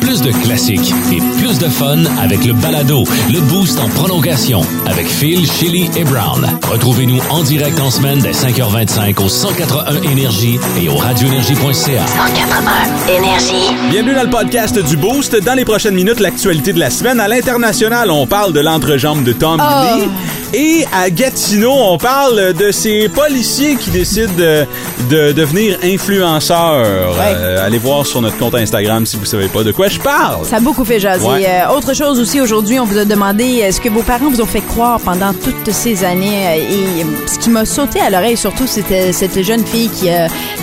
Plus de classiques et plus de fun avec le balado, le boost en prolongation avec Phil, Chili et Brown. Retrouvez-nous en direct en semaine dès 5h25 au 181 Énergie et au radioénergie.ca. 181 Énergie. Bienvenue dans le podcast du Boost. Dans les prochaines minutes, l'actualité de la semaine. À l'international, on parle de l'entrejambe de Tom Oh. Lee. Et à Gatineau, on parle de ces policiers qui décident de, de devenir influenceurs. Euh, allez voir sur notre compte Instagram si vous savez pas de quoi je parle. Ça a beaucoup fait jaser. Ouais. Euh, autre chose aussi, aujourd'hui, on vous a demandé euh, ce que vos parents vous ont fait croire pendant toutes ces années? euh, et ce qui m'a sauté à l'oreille, surtout, c'était cette jeune fille qui,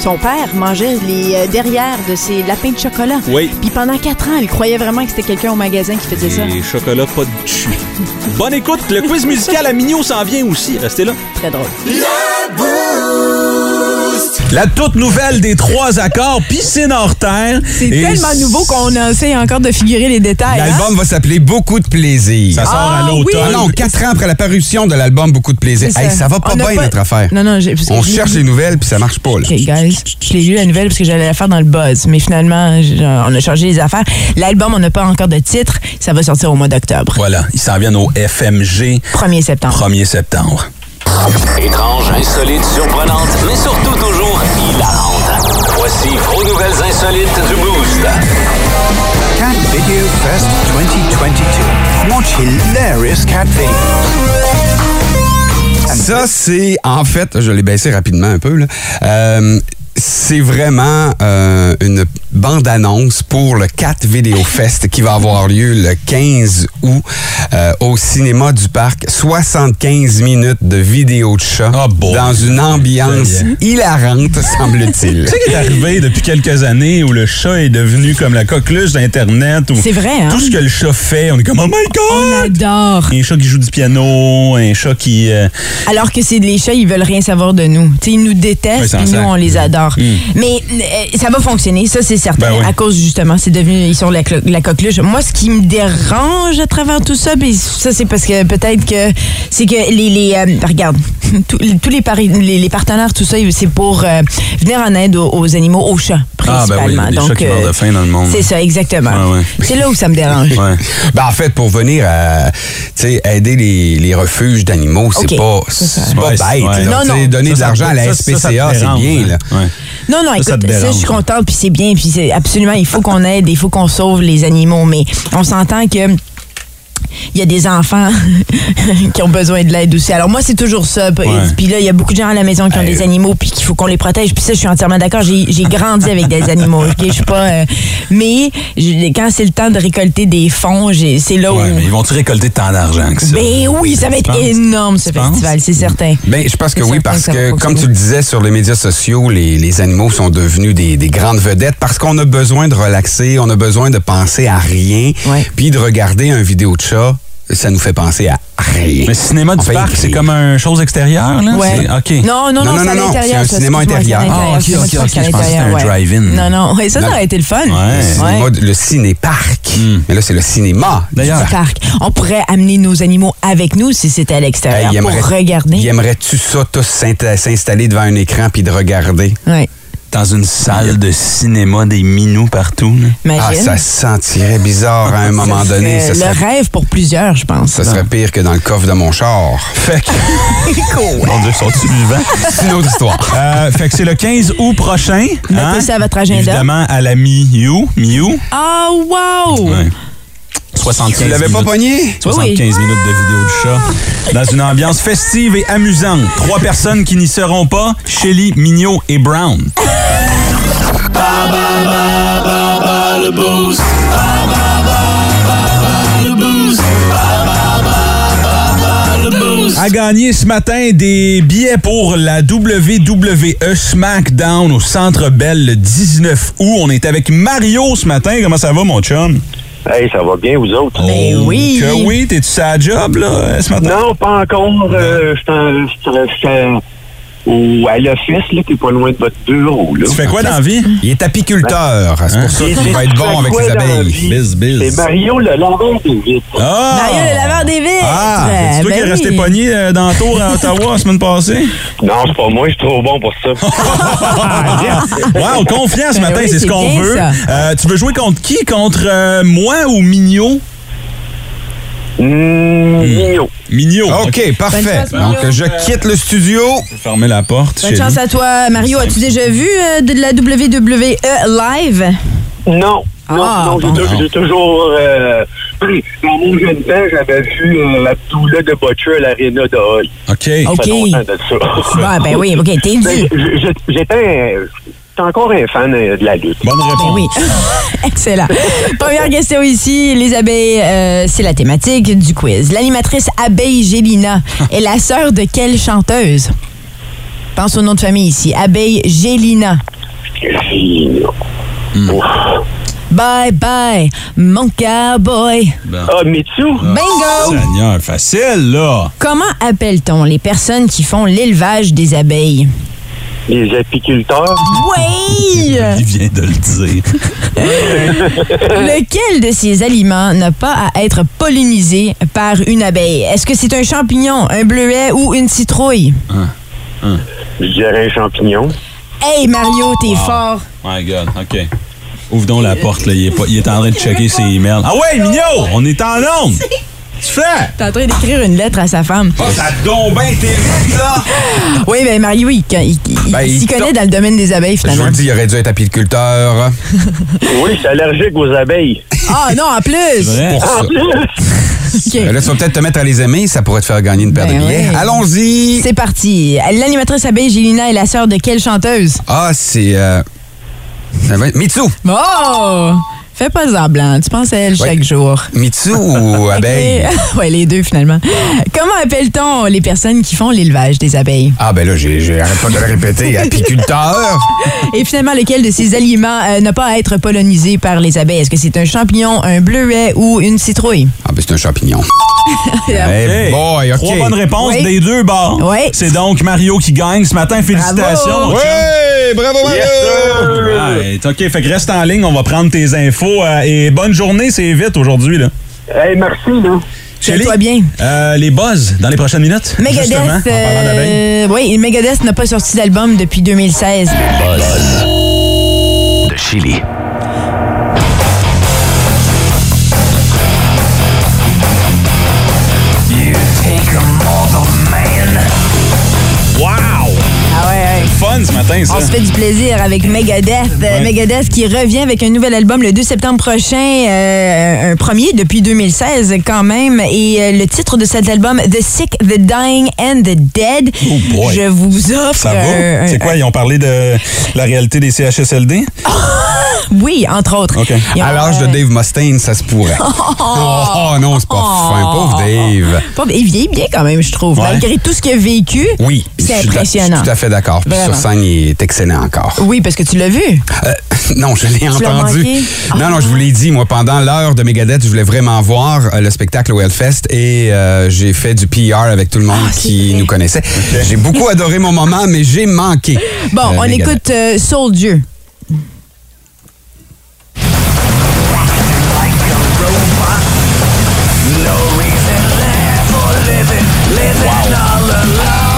son père, mangeait les derrière de ses lapins de chocolat. Oui. Puis pendant quatre ans, elle croyait vraiment que c'était quelqu'un au magasin qui faisait ça. Et chocolat pas de cul. Bonne écoute, le quiz musical à Mignot s'en vient aussi. Restez là. Très drôle. La toute nouvelle des trois accords, piscine hors terre. C'est tellement nouveau qu'on essaie encore de figurer les détails. hein? L'album va s'appeler Beaucoup de plaisir. Ça sort Ah, à l'automne. Ah non, quatre ans après la parution de l'album Beaucoup de plaisir. C'est Hey, ça. ça va pas bien, pas- notre affaire. Non, non, On cherche les nouvelles, puis ça marche pas, là. OK, guys, je l'ai lu la nouvelle parce que j'allais la faire dans le buzz. Mais finalement, on a changé les affaires. L'album, on n'a pas encore de titre. Ça va sortir au mois d'octobre. Voilà, ils s'en viennent au FMG 1er septembre. 1er septembre. Étrange, insolite, surprenante, mais surtout toujours hilarante. Voici vos nouvelles insolites du Boost. Cat Video Fest 2022. Watch hilarious cat videos. Ça, c'est, en fait, je l'ai baissé rapidement un peu, là. Euh, c'est vraiment euh, une bande-annonce pour le Cat Video Fest qui va avoir lieu le 15 août euh, au cinéma du parc. 75 minutes de vidéo de chat boy. dans une ambiance hilarante, semble-t-il. Tu sais qui est arrivé depuis quelques années où le chat est devenu comme la coqueluche d'Internet. C'est vrai, hein? Tout ce que le chat fait, on est comme, oh my On God! adore. Un chat qui joue du piano, un chat qui... euh, Alors que c'est les chats, ils veulent rien savoir de nous. Tu sais, ils nous détestent, puis nous, on les adore. Mm. Mais euh, ça va fonctionner, ça, c'est certain. Ben oui. À cause, justement, c'est devenu, ils sont la, la coqueluche. Moi, ce qui me dérange à travers tout ça, puis ça, c'est parce que peut-être que c'est que les. les euh, regarde, tous les, les, les partenaires, tout ça, c'est pour euh, venir en aide aux, aux animaux, aux chats, Ah, ben oui, principalement. Donc, qui meurent de faim dans le monde. C'est ça, exactement. Ouais, ouais. C'est là où ça me dérange. Ouais. Ben, en fait, pour venir à aider les, les refuges d'animaux, c'est Ok, pas, pas bête. c'est- ouais. là. Non, non. Donner Ça, de l'argent à la SPCA, c'est bien. hein. Là. Ouais. Non, non, Ça, écoute, ça je suis contente, puis c'est bien, puis c'est absolument, il faut qu'on aide, il faut qu'on sauve les animaux, mais on s'entend que il y a des enfants qui ont besoin de l'aide aussi. Alors moi, c'est toujours ça. Puis puis là, il y a beaucoup de gens à la maison qui ont des animaux, puis qu'il faut qu'on les protège. Puis ça, je suis entièrement d'accord. J'ai grandi avec des animaux. ok? Je suis pas. euh, mais je- quand c'est le temps de récolter des fonds, c'est là où. Mais ils vont-tu récolter tant d'argent que ça? Ben oui, ça va être penses? énorme ce festival, c'est certain. Ben, je pense que oui, parce que comme tu le disais sur les médias sociaux, les, les animaux sont devenus des, des grandes vedettes parce qu'on a besoin de relaxer, on a besoin de penser à rien, puis de regarder un vidéo de chat, ça nous fait penser à rien. Mais cinéma du parc, c'est comme un chose extérieure, là? Ouais. C'est- OK. Non, non, non, Non, non, c'est à non, non, l'intérieur. c'est un ça, cinéma excuse-moi, c'est à intérieur. Ah, ok, ok, ok, je pensais que c'était l'intérieur, un ouais. drive-in. Non, non, ouais, ça, ça aurait été le fun. Le le ciné-parc. Hmm. Mais là, c'est le cinéma. D'ailleurs, du parc. On pourrait amener nos animaux avec nous si c'était à l'extérieur Hey, pour aimerait- regarder. y aimerais-tu ça, tous s'insta- s'installer devant un écran puis de regarder? Ouais. Dans une salle de cinéma, des minous partout. Ah, ça se sentirait bizarre à un moment Ça donné. serait Ça le serait, rêve pour plusieurs, je pense. ça serait pire que dans le coffre de mon char. Fait que... Mon Dieu, sont-ils vivants? C'est une autre histoire. Euh, fait que c'est le 15 août prochain. Notez ça à votre agenda. Évidemment, à la Mi-You. Mi-You. Ah, wow! Ouais. 75 Tu l'avais pas minutes. pogné? 75 Oui. minutes de vidéo de chat. Dans une ambiance festive et amusante. Trois personnes qui n'y seront pas, Shelly, Mignot et Brown. A gagné ce matin des billets pour la WWE SmackDown au Centre Bell le 19 août. On est avec Mario ce matin. Comment ça va, mon chum? Hey, ça va bien, vous autres? Ben oui. Que oui, t'es-tu à la job, là, ce matin? Non, pas encore. Euh, au, à l'office, là, qui est pas loin de votre bureau. Là. Tu fais quoi dans la vie? Il est apiculteur. C'est pour ça qu'il va être bon avec la abeilles. Biz, biz. C'est Mario le laveur de vitres. Ah! Mario, le laveur des vitres. Ah! C'est toi Ben qui es resté pogné euh, dans le tour à Ottawa la semaine passée? Non, c'est pas moi, je suis trop bon pour ça. Wow, confiance ce Ben matin, oui, c'est ce qu'on veut. Euh, tu veux jouer contre qui? Contre euh, moi ou Mignot? Mmh, Mignon. Mignot. OK, parfait. chance. Donc, je quitte le studio. Fermez la porte. Bonne chance à toi, Mario. As-tu déjà vu euh, de la WWE live? Non. Non, Ah, non, bon. tou- j'ai toujours... Euh, dans mon jeune temps, j'avais vu euh, la Abdullah de Butcher à l'Arena de Hall. OK. Ça fait OK. de ça. Ben, ben oui, OK, t'es Ben, dû. j- J'étais encore un fan euh, de la lutte. Bonne réponse. Ben oui. Excellent. Première question ici. Les abeilles, euh, c'est la thématique du quiz. L'animatrice Abeille Gélina est la sœur de quelle chanteuse? Pense au nom de famille ici. Abeille Gélina. Ouf. Bye bye, mon cowboy. Ah, Mitsu? Bingo! Seigneur, facile, là. Comment appelle-t-on les personnes qui font l'élevage des abeilles? Les apiculteurs? Oui! Il vient de le dire. Lequel de ces aliments n'a pas à être pollinisé par une abeille? Est-ce que c'est un champignon, un bleuet ou une citrouille? Je dirais un champignon. Hey Mario, t'es fort. My God, OK. Ouvre donc la porte, là. Il est, pas- il est en train de checker ses emails. Ah ouais, Mignot! On est en onde! Tu fais? T'es en train d'écrire une lettre à sa femme. Oh, ça donc bien vite, là! Oui, ben Mario, il, il- il- Ben, il s'y connaît dans le domaine des abeilles, Je vous finalement. le dis, il aurait dû être apiculteur. Oui, je suis allergique aux abeilles. Ah non, en plus! Vrai? Pour ça. OK. Euh, Là, tu vas peut-être te mettre à les aimer, ça pourrait te faire gagner une paire Ben de billets. ouais. Allons-y! C'est parti. L'animatrice abeille Gélina est la sœur de quelle chanteuse? Ah, c'est. Euh... Mitsu! Oh! Fais pas semblant, tu penses à elle chaque Ouais. jour. Mitsu ou abeille? Ouais, les deux finalement. Comment appelle-t-on les personnes qui font l'élevage des abeilles? Ah, ben là, j'ai- j'arrête pas de le répéter. Apiculteur! Et finalement, lequel de ces aliments euh, n'a pas à être pollinisé par les abeilles? Est-ce que c'est un champignon, un bleuet ou une citrouille? Ah, ben c'est un champignon. Hey boy, OK. Trois bonnes réponses Oui. des deux bords. Oui. C'est donc Mario qui gagne ce matin. Félicitations. Bravo. Ouais, bravo, Mario! Ouais, OK, fait que reste en ligne, on va prendre tes infos. Euh, et bonne journée, c'est vite aujourd'hui. là. Hey, merci, là. Shelly, toi bien. euh, les buzz dans les prochaines minutes. Megadeth, euh, oui, Megadeth n'a pas sorti d'album depuis 2016. de Chili. Fun ce matin, ça. On se fait du plaisir avec Megadeth. Euh, Ouais. Megadeth qui revient avec un nouvel album le 2 septembre prochain, euh, un premier depuis 2016 quand même. Et euh, le titre de cet album, The Sick, The Dying and The Dead. Oh boy. Je vous offre. Ça va? C'est quoi? Ils ont parlé de la réalité des CHSLD? Oui, entre autres. Ont, À l'âge de euh, Dave Mustaine, ça se pourrait. Oh, non, c'est pas fin. Pauvre Dave. pas- il vieillit bien quand même, je trouve. Ouais. Malgré tout ce qu'il a vécu, Oui. c'est impressionnant. Je suis tout à fait d'accord. Puis sur scène, il est excellent encore. Oui, parce que tu l'as vu. Euh, non, je l'ai entendu. Non, non, je vous l'ai dit, moi, pendant l'heure de Megadeth, je voulais vraiment voir euh, le spectacle au Hellfest et euh, j'ai fait du PR avec tout le monde Ah, qui vrai. nous connaissait. J'ai beaucoup adoré mon moment, mais j'ai manqué. Bon, euh, on Megadeth. écoute euh, Soldier.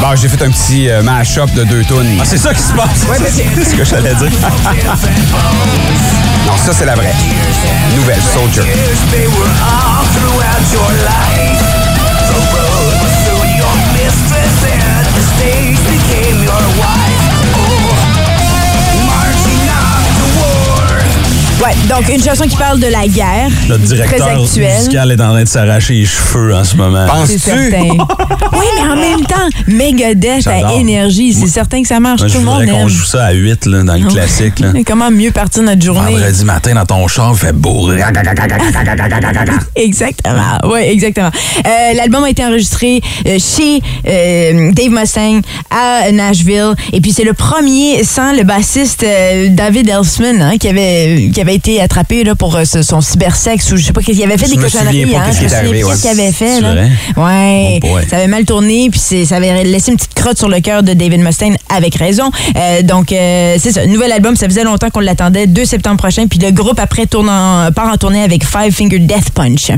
Bon, j'ai fait un petit euh, mash-up de deux tunes. Ah, c'est ça qui se passe. c'est ce que j'allais dire. Non, ça, c'est la vraie. Nouvelle, Soldier. Ouais, donc une chanson qui parle de la guerre. Notre directeur musical est en train de s'arracher les cheveux en ce moment. C'est Penses-tu? certain. oui, mais en même temps, Megadeth à énergie, c'est certain que ça marche. Moi, Tout le monde voudrais qu'on aime. joue ça à 8 là, dans le classique. Là. Comment mieux partir notre journée? Vendredi matin, dans ton char, il fait beau. Exactement. Oui, exactement. Euh, L'album a été enregistré euh, chez euh, Dave Mustaine à Nashville. Et puis, c'est le premier sans le bassiste euh, David Ellsman hein, qui, avait, qui avait avait été attrapé là, pour euh, ce- son cybersexe ou je sais pas qu'est-ce qu'il avait fait Je des cochonneries. hein. qu'est-ce Je me qui est souviens plus qu'est-ce qu'il avait fait. C'est Là. Ouais, Oh ça avait mal tourné puis c'est- ça avait laissé une petite crotte sur le cœur de David Mustaine avec raison. Euh, donc euh, c'est ça, nouvel album, ça faisait longtemps qu'on l'attendait, 2 septembre prochain. Puis le groupe après tourne en- part en tournée avec Five Finger Death Punch.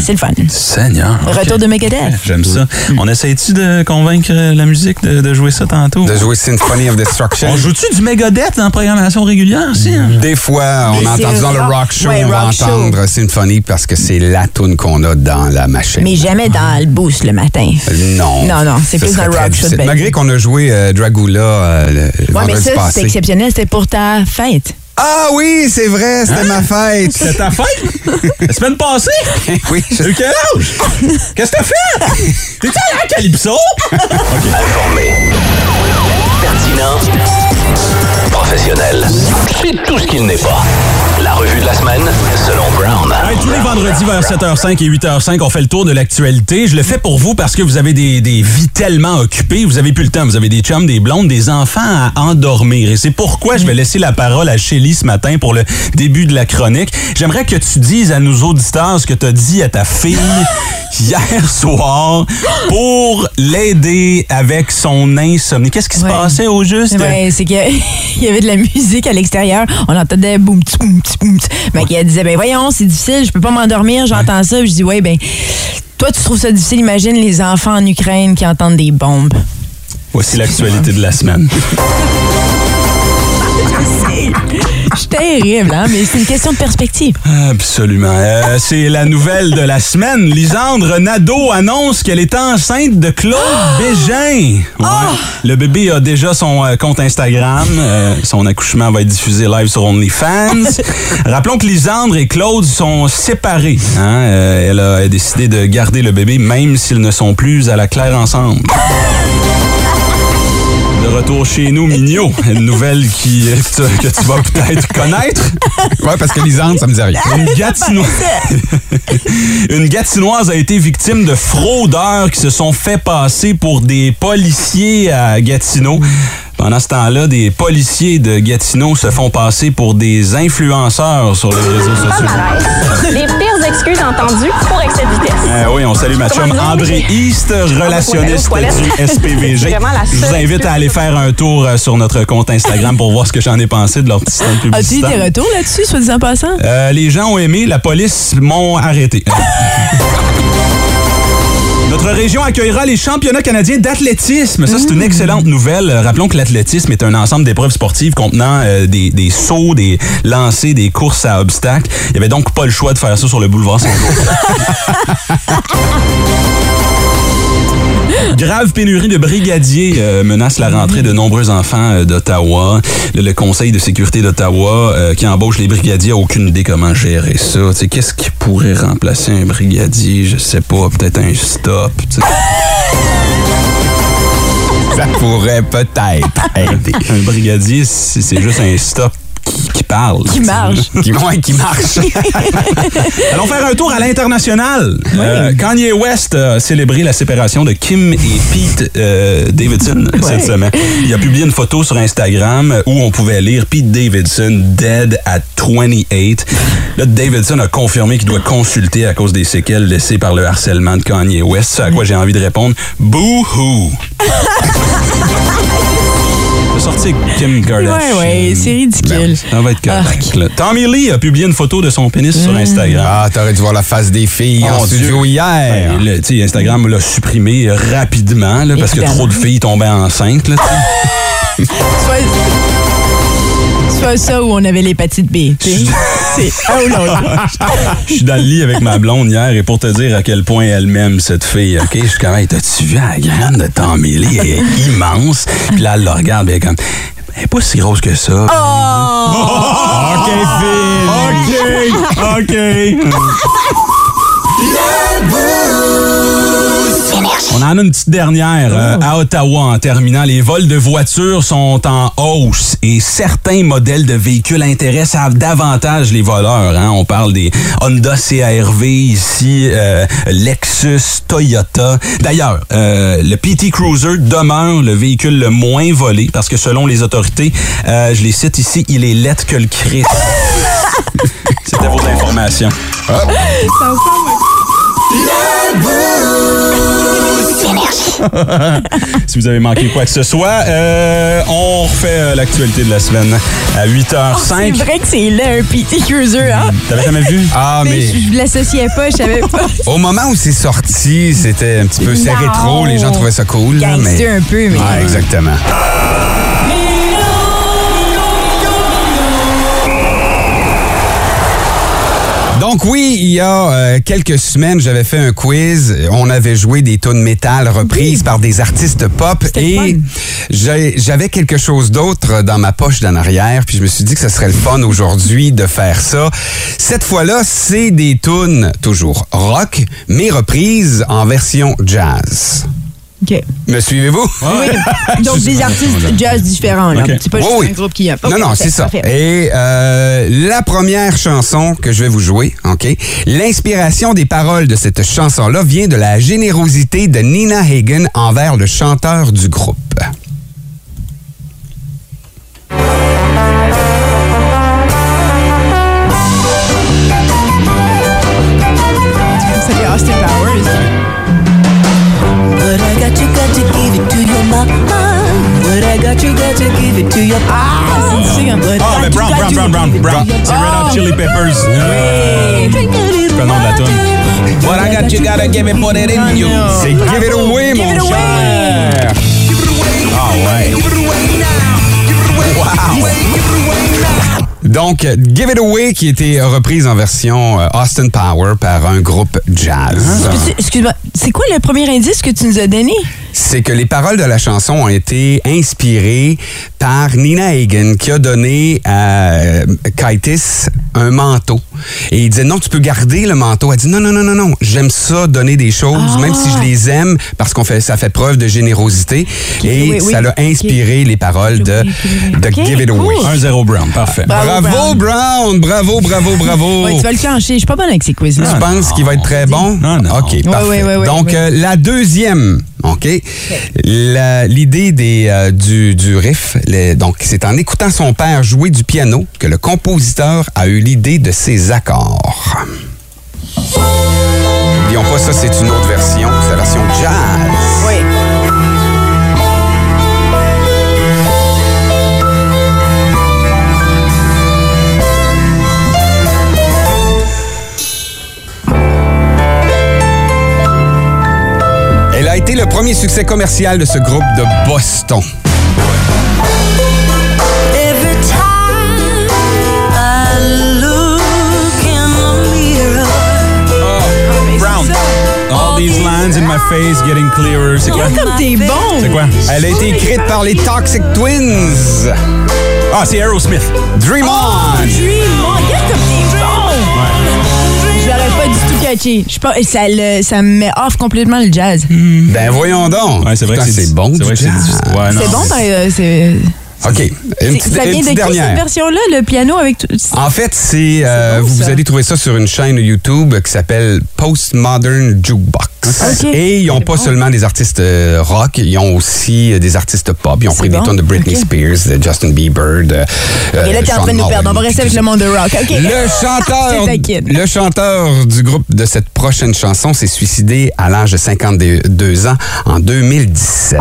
C'est le fun. Seigneur. ok. Retour de Megadeth. J'aime ça. On essaye-tu de convaincre la musique de, de jouer ça tantôt? De jouer Symphony of Destruction. On joue-tu du Megadeth dans la programmation régulière aussi? hein? Des fois, on a entendu dans le rock- show, ouais, on va rock show. entendre Symphony parce que c'est la tune qu'on a dans la machine. Mais jamais dans le boost le matin. Non. Non, non, c'est Ce plus dans le rock show de Malgré qu'on a joué euh, Dragula euh, le, Ouais, mais ça, passé. c'était exceptionnel. C'était pour ta fête. Ah oui, c'est vrai, c'était ma fête. C'est ta fête? La semaine passée? oui, eu quel âge? Qu'est-ce que t'as fait? T'es-tu allé à Calypso? Informé. Pertinent. Professionnel. C'est tout ce qu'il n'est pas. La revue de la semaine, selon Brown. Tous les vendredis vers 7h05 et 8h05, on fait le tour de l'actualité. Je le fais pour vous parce que vous avez des, des vies tellement occupées. Vous avez plus le temps. Vous avez des chums, des blondes, des enfants à endormir. Et c'est pourquoi je vais laisser la parole à Shelly ce matin pour le début de la chronique. J'aimerais que tu dises à nos auditeurs ce que tu as dit à ta fille hier soir pour l'aider avec son insomnie. Qu'est-ce qui se Ouais. passait au juste? Ouais, c'est qu'il y a- il y avait de la musique à l'extérieur. On entendait boum, tch, boum, tch, boum. tch. Mais qu'elle disait, ben voyons, c'est difficile, je peux pas m'endormir, j'entends ça. Puis Je dis, ouais, ben, toi, tu trouves ça difficile? Imagine les enfants en Ukraine qui entendent des bombes. Voici l'actualité de la semaine. Je suis terrible, hein, mais c'est une question de perspective. Absolument. Euh, c'est la nouvelle de la semaine. Lisandre Nadeau annonce qu'elle est enceinte de Claude Bégin. Ouais. Le bébé a déjà son euh, compte Instagram. Euh, son accouchement va être diffusé live sur OnlyFans. Rappelons que Lisandre et Claude sont séparés. hein. Elle a décidé de garder le bébé même s'ils ne sont plus à la claire ensemble. De retour chez nous, Mignot. Une nouvelle qui, euh, que tu vas peut-être connaître. ouais, parce que Lisande, ça me dit rien. Une Gatinoise. Une Gatinoise a été victime de fraudeurs qui se sont fait passer pour des policiers à Gatineau. Pendant ce temps-là, des policiers de Gatineau se font passer pour des influenceurs sur les réseaux sociaux. Les pires excuses entendues pour excès de vitesse. Euh, oui, on salue ma chum André? East, relationniste du SPVG. Je vous invite à aller faire un tour euh, sur notre compte Instagram pour voir ce que j'en ai pensé de leur petit stand As-tu eu publicitaire. des retours là-dessus, soit disant passant? Euh, les gens ont aimé, la police m'ont arrêté. Notre région accueillera les championnats canadiens d'athlétisme. Ça, c'est une excellente nouvelle. Euh, Rappelons que l'athlétisme est un ensemble d'épreuves sportives contenant euh, des, des sauts, des lancers, des courses à obstacles. Il n'y avait donc pas le choix de faire ça sur le boulevard Saint-Jean. Grave pénurie de brigadiers euh, menace la rentrée de nombreux enfants euh, d'Ottawa. Le, le Conseil de sécurité d'Ottawa euh, qui embauche les brigadiers a aucune idée comment gérer ça. Qu'est-ce qui pourrait remplacer un brigadier? Je sais pas, peut-être un stop. Ça pourrait peut-être aider. Un brigadier, c'est juste un stop parle. Qui marche. Qui, ouais, qui marche. Allons faire un tour à l'international. Euh, Kanye West a célébré la séparation de Kim et Pete euh, Davidson cette semaine. Il a publié une photo sur Instagram où on pouvait lire Pete Davidson dead at 28. Là, Davidson a confirmé qu'il doit consulter à cause des séquelles laissées par le harcèlement de Kanye West. Ce à quoi j'ai envie de répondre Boo-hoo. C'est sorti Kim Kardashian. Ouais, ouais, c'est ridicule. Ça va être correct. là. Tommy Lee a publié une photo de son pénis sur Instagram. Ah, t'aurais dû voir la face des filles Oh, en studio Dieu. hier. Ben, le- tu sais, Instagram l'a supprimé rapidement là, parce que trop de filles tombaient enceintes. Là. Soit, soit ça où on avait l'hépatite B. C'est l'autre. Je suis dans le lit avec ma blonde hier et pour te dire à quel point elle m'aime, cette fille, OK? Je suis comme, hey, t'as-tu vu la graine de Tommy Lee? Elle est immense. Puis là, elle le regarde, est comme, elle est pas si grosse que ça. OK, Phil. OK, OK. On en a une petite dernière euh, à Ottawa en terminant. Les vols de voitures sont en hausse et certains modèles de véhicules intéressent davantage les voleurs. hein. On parle des Honda CRV ici, euh, Lexus, Toyota. D'ailleurs, euh, le PT Cruiser demeure le véhicule le moins volé parce que selon les autorités, euh, je les cite ici, il est lettre que le Christ. C'était vos informations. si vous avez manqué quoi que ce soit, euh, on refait euh, l'actualité de la semaine à 8h05. C'est vrai que c'est là un PT Cruiser, hein? T'avais jamais vu? Ah, Mais mais je je l'associais pas, je savais pas. au moment où c'est sorti, c'était un petit peu c'est rétro, les gens trouvaient ça cool. là, mais... Gangster un peu, mais. Ouais, exactement. Donc oui, il y a euh, quelques semaines, j'avais fait un quiz. On avait joué des tunes métal reprises par des artistes pop et j'avais quelque chose d'autre dans ma poche d'en arrière. Puis je me suis dit que ce serait le fun aujourd'hui de faire ça. Cette fois-là, c'est des tunes toujours rock, mais reprises en version jazz. OK. Me suivez-vous? Donc, des artistes jazz différents, là. C'est pas Oui, juste oui. un groupe qui a. non, non, c'est ça. Parfait. Et euh, la première chanson que je vais vous jouer, OK? L'inspiration des paroles de cette chanson-là vient de la générosité de Nina Hagen envers le chanteur du groupe. What I got, you got to give it to your c'est du What Ah, I mais Brown, Brown, Brown, Brown, Brown. give it to C'est Red Hot Chili Peppers. Euh, le nom de la tune? What I got, you gotta give it, put it in you. C'est Give It Away, Give mon it away. cher. Ah ouais. Donc, Give It Away qui a été reprise en version euh, Austin Power par un groupe jazz. Excuse- Excuse-moi, c'est quoi le premier indice que tu nous as donné? C'est que les paroles de la chanson ont été inspirées par Nina Hagen qui a donné à euh, Kaitis un manteau. Et il disait non, tu peux garder le manteau. Elle dit non, non, non, non, non, j'aime ça, donner des choses, même si je les aime, parce qu'on fait, ça fait preuve de générosité. Et oui, oui. ça l'a inspiré les paroles de, de Ok, Give It Away. cool. 1-0 Brown, parfait. Bravo, Bravo, Brown. Bravo, bravo, bravo. Ouais, tu vas le clencher. Je suis pas bonne avec ces quiz-là. Tu penses qu'il va être très bon? Non, non. OK, parfait. ouais, ouais, ouais, Donc, ouais. euh, la deuxième, OK? L'idée des, euh, du, du riff, donc, c'est en écoutant son père jouer du piano que le compositeur a eu l'idée de ses accords. N'oublions pas, ça, c'est une autre version. C'est la version jazz. Oui. A été le premier succès commercial de ce groupe de Boston. All these lines in my face getting clearer. C'est quoi? Comme t'es bon! C'est quoi? Elle a été écrite par les Toxic Twins. Ah, c'est Aerosmith. Dream On! Dream on! Regarde comme t'es bon! Je l'aurais pas du tout catché. Je pense, ça, le- ça me met off complètement le jazz. Ben voyons donc. Ouais, c'est vrai que Putain, c'est c'est bon. C'est c'est C'est bon, par- euh, c'est. OK. Une petite, Ça une vient de qui cette version-là, le piano avec tout. En fait, c'est euh, bon, vous allez trouver ça sur une chaîne YouTube qui s'appelle Postmodern Jukebox. Ok. Et ils n'ont pas bon. seulement des artistes euh, rock, ils ont aussi euh, des artistes pop. Ils ont pris des tonnes de Britney. Spears, de Justin Bieber, de. Et là, t'es en train de nous perdre. On va rester avec le monde de rock. OK. Le chanteur, C'est taquine. le chanteur du groupe de cette prochaine chanson s'est suicidé à l'âge de 52 ans en 2017.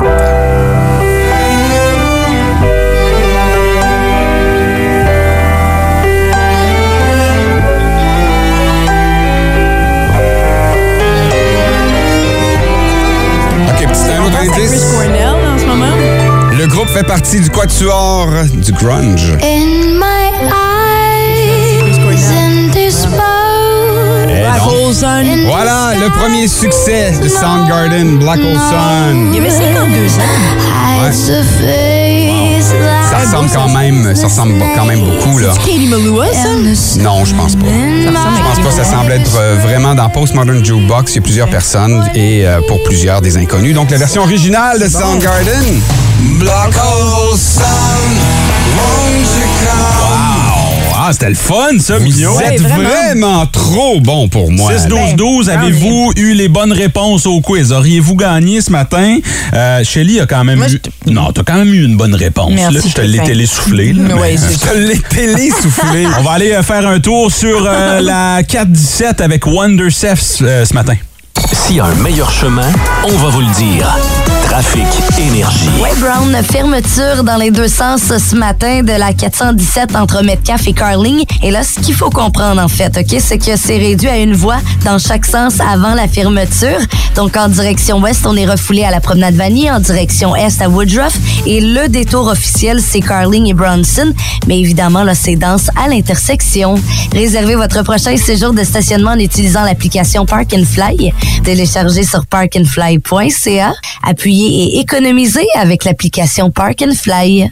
Fait partie du quatuor du grunge. In my eyes, in this. Eh Black non. Hole Sun. Voilà le premier succès de Soundgarden, Black Hole Sun. Il y avait 52 ans. Hides ressemble quand même, ça ressemble quand même beaucoup là. C'est Katie Malua, ça? Non, je pense pas. Je pense pas, ça semble être euh, vraiment dans Postmodern Jukebox. Il y a plusieurs personnes et euh, pour plusieurs des inconnus. Donc la version originale de Soundgarden. Wow! Ah, c'était le fun, ça, Vous Mignot. êtes vraiment. vraiment trop bon pour moi. 6-12-12, Ben, avez-vous eu les bonnes réponses au quiz? Auriez-vous gagné ce matin? Euh, Shelly a quand même Moi, eu... Non, t'as quand même eu une bonne réponse. Merci, là, je te l'ai télésoufflé. là, Oui, mais- c'est Je te l'ai télé-soufflé. On va aller euh, faire un tour sur euh, la 417 avec Wondercef euh, ce matin. S'il y a un meilleur chemin, on va vous le dire. Trafic Énergie. Ouais, Brown, fermeture dans les deux sens ce matin de la 417 entre Metcalf et Carling. Et là, ce qu'il faut comprendre, en fait, OK, c'est que c'est réduit à une voie dans chaque sens avant la fermeture. Donc, en direction ouest, on est refoulé à la promenade Vanier, en direction est à Woodruff. Et le détour officiel, c'est Carling et Bronson. Mais évidemment, là, c'est dense à l'intersection. Réservez votre prochain séjour de stationnement en utilisant l'application Park and Fly. Téléchargez sur parkandfly.ca. Appuyez et économiser avec l'application Park and Fly.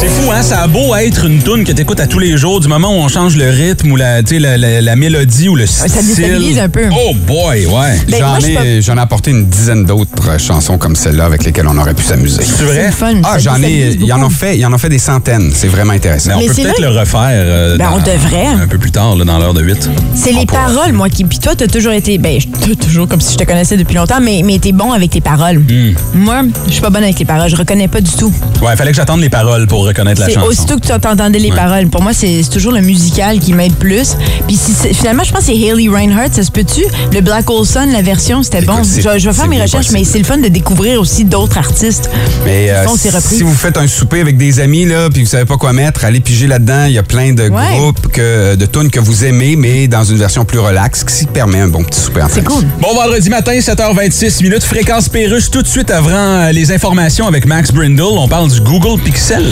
C'est fou, hein? Ça a beau être une toune que t'écoutes à tous les jours, du moment où on change le rythme ou la, tu sais, la, la- la mélodie ou le style. ça déstabilise un peu. Oh boy, ouais. Ben, J'en ai, j'en ai apporté une dizaine d'autres chansons comme celle-là avec lesquelles on aurait pu s'amuser. C'est vrai? Fun. Ah, j'en ai, il y en a fait, il y en a fait des centaines. C'est vraiment intéressant. Mais on Mais peut peut-être le refaire euh, Ben, dans- on devrait. un peu plus tard, là, dans l'heure de 8. C'est les paroles, moi, qui. Puis toi, t'as toujours été. Ben, toujours comme si je te connaissais depuis longtemps, mais, mais t'es bon avec tes paroles. Hmm. Moi, je suis pas bonne avec les paroles. Je reconnais pas du tout. Ouais, fallait que j'attende les paroles pour reconnaître la chanson. aussitôt que tu entendais les Ouais. paroles. Pour moi, c'est toujours le musical qui m'aide plus. Puis si finalement, je pense que c'est Haley Reinhardt, ça se peut-tu? Le Black Hole Sun, la version, c'était bon. Je, vais faire mes recherches, possible. mais c'est le fun de découvrir aussi d'autres artistes. Mais euh, si vous faites un souper avec des amis là, puis vous savez pas quoi mettre, allez piger là-dedans. Il y a plein de Ouais. groupes que, de tunes que vous aimez, mais dans une version plus relaxe, qui permet un bon petit souper en C'est cool. Bon vendredi matin, 7h26 minutes, fréquence Pérusse, tout de suite avant euh, les informations avec Max Brindle. On parle du Google Pixel.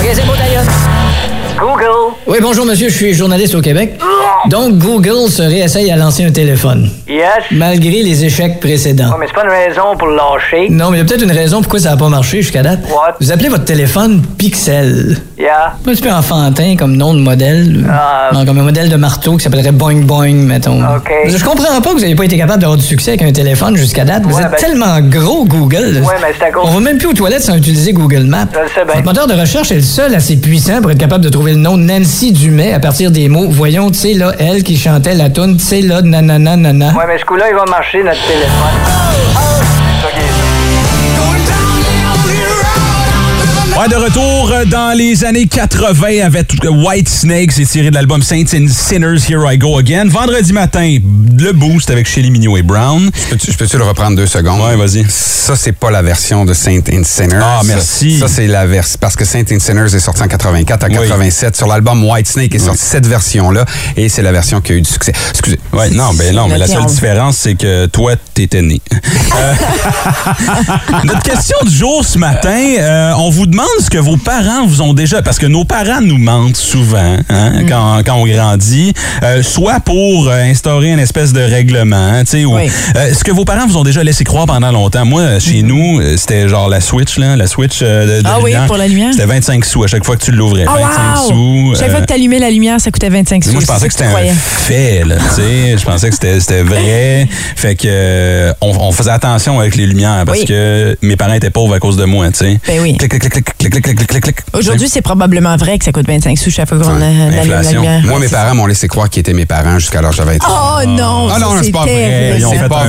OK, c'est beau d'ailleurs. Google. Oui, bonjour monsieur, je suis journaliste au Québec. Donc, Google se réessaye à lancer un téléphone, Yes. malgré les échecs précédents. Ouais, mais c'est pas une raison pour lâcher. Non, mais il y a peut-être une raison pourquoi ça n'a pas marché jusqu'à date. What? Vous appelez votre téléphone Pixel. Yeah. Un petit peu enfantin comme nom de modèle. Ah. Non, comme un modèle de marteau qui s'appellerait Boing Boing, mettons. OK. Je comprends pas que vous n'ayez pas été capable d'avoir du succès avec un téléphone jusqu'à date. Vous Ouais, êtes ben- tellement gros, Google. Ouais, mais c'est à cause- On va même plus aux toilettes sans utiliser Google Maps. Je le sais bien. Votre moteur de recherche est le seul assez puissant pour être capable de trouver le nom de Nancy Dumais à partir des mots. Voyons, tu sais, là, elle qui chantait la toune, tu sais, là, nanana, nanana. Ouais, mais ce coup-là, il va marcher, notre téléphone. Ça qui Ouais, de retour euh, dans les années 80 avec White Snake, c'est tiré de l'album Saints and Sinners, Here I Go Again. Vendredi matin, le boost avec Shelly Mignot et Brown. Je peux-tu- le reprendre deux secondes? Ouais, vas-y. Ça, c'est pas la version de Saint and Sinners. Ah, merci. Ça, ça, c'est la version. Parce que Saint and Sinners est sorti en 84 à Oui. 87. Sur l'album White Snake est sorti cette version-là. Et c'est la version qui a eu du succès. Excusez. Ouais, non, ben non, mais la seule différence, c'est que toi, t'étais né. Euh, Notre question du jour ce matin, euh, on vous demande ce que vos parents vous ont déjà, parce que nos parents nous mentent souvent hein, Mm. quand, quand on grandit, euh, soit pour euh, instaurer une espèce de règlement, tu sais, ou Oui. euh, ce que vos parents vous ont déjà laissé croire pendant longtemps. Moi, chez nous, euh, c'était genre la Switch, là, la Switch euh, de, de. Ah oui, pour la lumière? C'était 25 sous à chaque fois que tu l'ouvrais. Ah, 25 wow! sous. Chaque euh, fois que t'allumais la lumière, ça coûtait 25 sous. moi, je pensais que c'était un fait, là, tu sais. Je pensais que c'était vrai. Fait que on, on faisait attention avec les lumières parce Oui. que mes parents étaient pauvres à cause de moi, tu sais. Ben oui. Clic, clic, clic, clic, clic, clic, clic, clic, clic. Aujourd'hui, c'est probablement vrai que ça coûte 25 sous chaque fois qu'on allume la lumière. Moi, mes parents m'ont laissé croire qu'ils étaient mes parents jusqu'à l'âge de 20 ans. Oh non, Ah non, c'est pas vrai. Ils ont fait, un, parent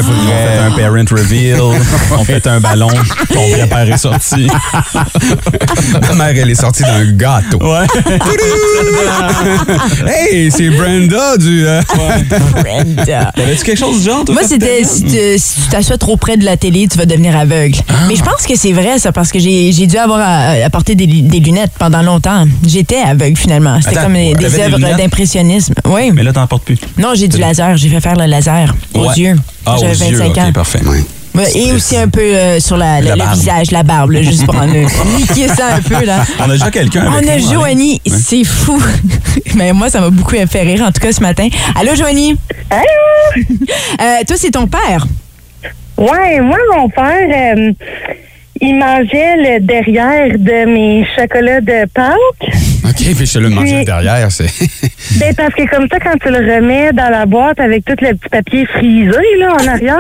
reveal, on fait un ballon, ton vrai-père est sorti. Ma mère, elle est sortie d'un gâteau. Ouais. hey, c'est Brenda du. euh, Brenda. T'avais-tu quelque chose du genre, toi? Moi, c'était si, tu- t'assois trop près de la télé, tu vas devenir aveugle. Ah. Mais je pense que c'est vrai, ça, parce que j'ai j'ai dû avoir à, à porter des, lu- des lunettes pendant longtemps. J'étais aveugle, finalement. C'était comme des, œuvres d'impressionnisme. Oui. Mais là, t'en portes plus. Non, j'ai du laser. J'ai fait faire le laser aux Ouais. yeux. Ah, aux J'avais yeux, 25 ok, ans. parfait. Ouais, et aussi un peu euh, sur la, La le- visage, la barbe, là, juste pour en euh, niquer ça un peu. là. On a déjà quelqu'un On a nous, hein? Joanie, c'est fou. Mais moi, ça m'a beaucoup fait rire, en tout cas, ce matin. Allô, Joanie? Allô? Euh, toi, c'est ton père? Ouais, moi, mon père, euh, il mangeait le derrière de mes chocolats de Pâques. OK, puis je le manger Puis- derrière, c'est. Ben, parce que comme ça, quand tu le remets dans la boîte avec tout le petit papier frisé, là, en arrière,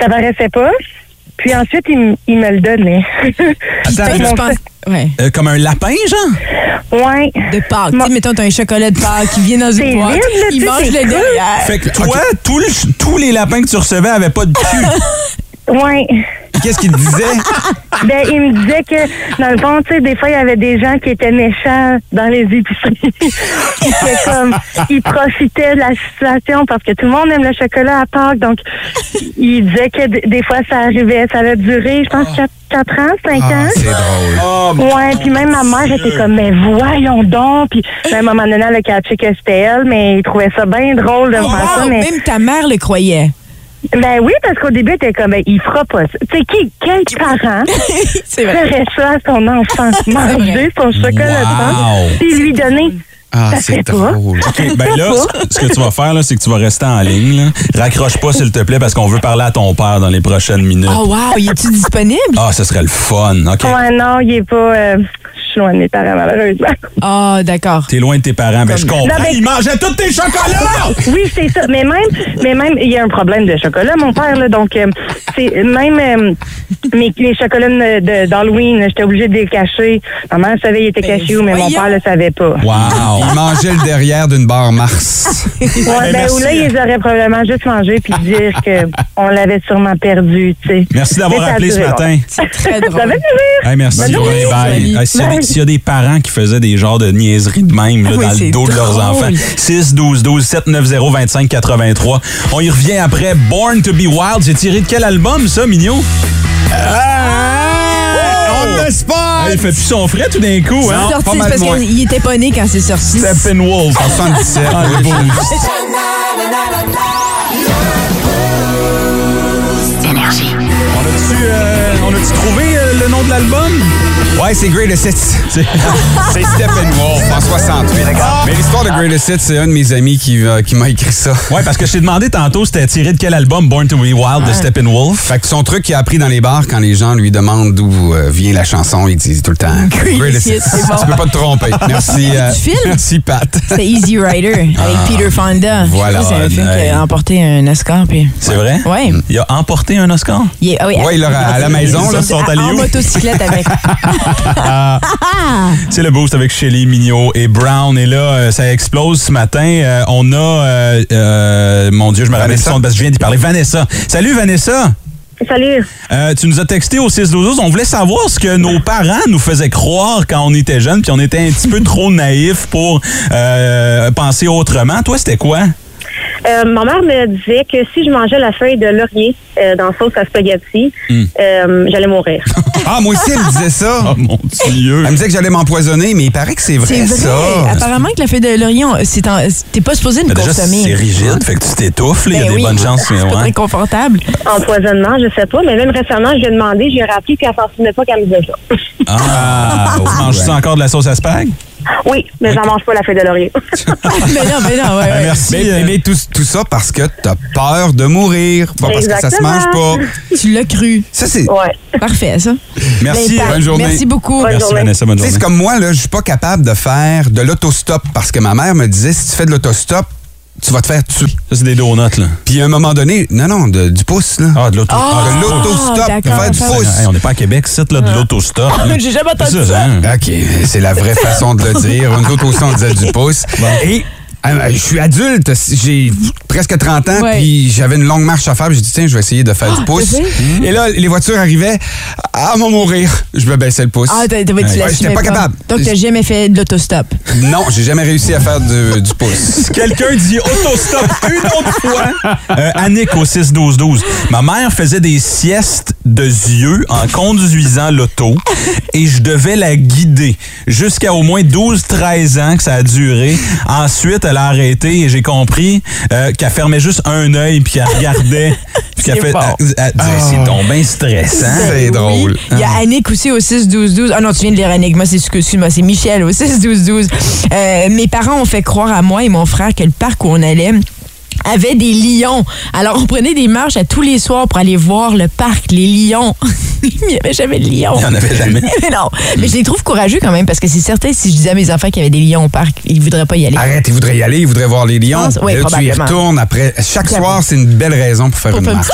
ça paraissait pas. Puis ensuite, il, me le donnait. Attends, Ouais. euh, comme un lapin, genre? Ouais. De Pâques. Tu sais, mettons, t'as un chocolat de Pâques qui vient dans une boîte. Il mange le derrière. Fait que toi, tout le- tous les lapins que tu recevais avaient pas de cul. Ouais. Qu'est-ce qu'il te disait? Ben, il me disait que, dans le fond, tu sais, des fois, il y avait des gens qui étaient méchants dans les épiceries. Étaient comme, ils profitaient de la situation parce que tout le monde aime le chocolat à Pâques. Donc, il disait que des fois, ça arrivait, ça avait duré, je pense, 4, ans, 5 Ah, ans. c'est drôle. Ouais, puis même ma mère était comme, mais voyons donc. Puis, à un moment donné, elle a catché que c'était elle, mais il trouvait ça bien drôle de faire ça. Wow, Mais, Même ta mère le croyait. Ben oui, parce qu'au début, était comme, ben, il fera pas ça. Tu sais, qui, quel parent C'est vrai. ferait ça à son enfant? Manger son chocolat Wow. Puis lui donner. Ah, Ça c'est drôle. OK, ben là, ce- ce que tu vas faire, là, c'est que tu vas rester en ligne. là. Raccroche pas, s'il te plaît, parce qu'on veut parler à ton père dans les prochaines minutes. Oh, wow. Il est-tu disponible? Ah, ce serait le fun. OK. Ouais, non, il est pas. euh, suis loin de mes parents, malheureusement. Ah, d'accord. T'es loin de tes parents. Ben, je comprends. Non, mais- Il mangeait tous tes chocolats! Oui, c'est ça. Mais même, mais même, il y a un problème de chocolat, mon père, là. Donc, euh, c'est même euh, mes, les chocolats de- de- d'Halloween, j'étais obligée de les cacher. Maman savait qu'ils étaient Ben, cachés, mais mon voyons. père le savait pas. Wow! Il mangeait le derrière d'une barre Mars. Ouais, ben, merci. ou là, ils auraient probablement juste mangé puis dire que on l'avait sûrement perdu, tu sais. Merci d'avoir Mais ça a appelé ce duré matin. C'est très Ça drôle. fait plaisir. Hey, merci. Bonne journée. Bye. Salut. Hey, S'il y, a des- Bye. S'il y a des parents qui faisaient des genres de niaiseries de même là, Oui, dans le dos de leurs enfants, 6 12 12 790 25 83. On y revient après. Born to be Wild. C'est tiré de quel album, ça, Mignot? On the spot! Ah, il fait plus son frais tout d'un coup, hein? C'est sorti, pas c'est mal parce moins. qu'il était pas né quand c'est sorti. Steppenwolf. 77. Ah, le beau. On a-tu euh, on a-tu trouvé euh, le nom de l'album? Ouais, c'est Greatest Hits. C'est c'est Steppenwolf en 68. Mais l'histoire de Greatest Hits, c'est un de mes amis qui, euh, qui m'a écrit ça. Ouais, parce que je t'ai demandé tantôt c'était tiré de quel album Born to be Wild de Steppenwolf. Fait que son truc qu'il a appris dans les bars, quand les gens lui demandent d'où euh, vient la chanson, il dit tout le temps Greatest Hits, c'est bon. Tu peux pas te tromper. Merci. euh, Du film? Merci, Pat. C'était Easy Rider avec Peter Fonda. Ah. Voilà. C'est un film qui a remporté un Oscar. Puis... C'est vrai? Ouais. Il a emporté un Oscar? Ah oui, Ouais, il l'aura à la maison, là. Ils sont allés en où? motocyclette avec. C'est le boost avec Shelly, Mignot et Brown. Et là, euh, ça explose ce matin. Euh, on a, euh, euh, mon Dieu, je me rappelle son parce que je viens d'y parler. Vanessa. Salut, Vanessa. Salut. Euh, tu nous as texté au 6 12 On voulait savoir ce que nos parents nous faisaient croire quand on était jeunes, puis on était un petit peu trop naïfs pour euh, penser autrement. Toi, c'était quoi? Euh, ma mère me disait que si je mangeais la feuille de laurier euh, dans sauce à spaghetti, euh, j'allais mourir. Ah, moi aussi, elle me disait ça. Oh mon Dieu. Elle me disait que j'allais m'empoisonner, mais il paraît que c'est vrai, C'est vrai. ça. Apparemment que la feuille de laurier, on- c'est en- t'es pas supposé de déjà, consommer. c'est rigide, fait que tu t'étouffes. là. Il y a Ben des oui. bonnes chances. C'est pas ouais. très confortable. Empoisonnement, je sais pas, mais même récemment, je lui ai demandé, je lui ai rappelé, puis elle s'en souvenait pas qu'elle me disait ça. Ah, tu manges-tu encore de la sauce à spag? Oui, mais j'en mange pas la feuille de laurier. mais non, mais non, ouais, ouais. Merci. Mais, euh, mais tout, tout ça parce que t'as peur de mourir, pas parce que ça se mange pas. Tu l'as cru. Ça, c'est. Ouais. Parfait, ça. Merci. Ben, bonne journée. Merci beaucoup. Bonne Merci, journée. Vanessa. Bonne Tu sais, journée. c'est comme moi, là, je suis pas capable de faire de l'autostop parce que ma mère me disait si tu fais de l'autostop, tu vas te faire tuer. Ça, c'est des donuts, là. Puis à un moment donné, non, non, de- du pouce, là. Ah, de l'auto. Ah, de l'autostop, faire du pouce. Hey, on n'est pas à Québec, c'est là, de l'autostop. hein. J'ai jamais entendu ça. hein? OK, c'est la vraie façon de le dire. Nous autres aussi, on disait du pouce. Et euh, je suis adulte, j'ai presque 30 ans, Ouais. puis j'avais une longue marche à faire. puis J'ai dit, tiens, je vais essayer de faire du pouce. t'as fait? Et là, les voitures arrivaient. Ah, m'en mourir. Je me baissais le pouce. Ah, tu Ouais, l'assumais j'étais pas capable. Donc, t'as jamais fait de l'autostop? Non, j'ai jamais réussi à faire du, du pouce. Quelqu'un dit autostop une autre fois. Euh, Annick au 6-12-12. Ma mère faisait des siestes de yeux en conduisant l'auto et je devais la guider jusqu'à au moins 12-13 ans que ça a duré. Ensuite, elle a arrêté et j'ai compris euh, qu'elle fermait juste un œil puis qu'elle regardait. Puis qu'elle fait. bon. elle- elle disait, C'est donc bien stressant. C'est drôle. Oui. Il y a Annick aussi au 6-12-12. Ah non, tu viens de lire Annick. Moi, c'est excuse-moi, c'est Michel au 6-12-12. Euh, mes parents ont fait croire à moi et mon frère que le parc où on allait avait des lions. Alors, on prenait des marches à tous les soirs pour aller voir le parc, les lions. Il n'y avait jamais de lions. Il n'y en avait jamais. Mais non. Mais je les trouve courageux quand même parce que c'est certain, si je disais à mes enfants qu'il y avait des lions au parc, ils ne voudraient pas y aller. Arrête, il voudrait y aller, il voudrait voir les lions. pense- oui, Là, tu y retournes après. Chaque soir, c'est une belle raison pour faire Pour une marche.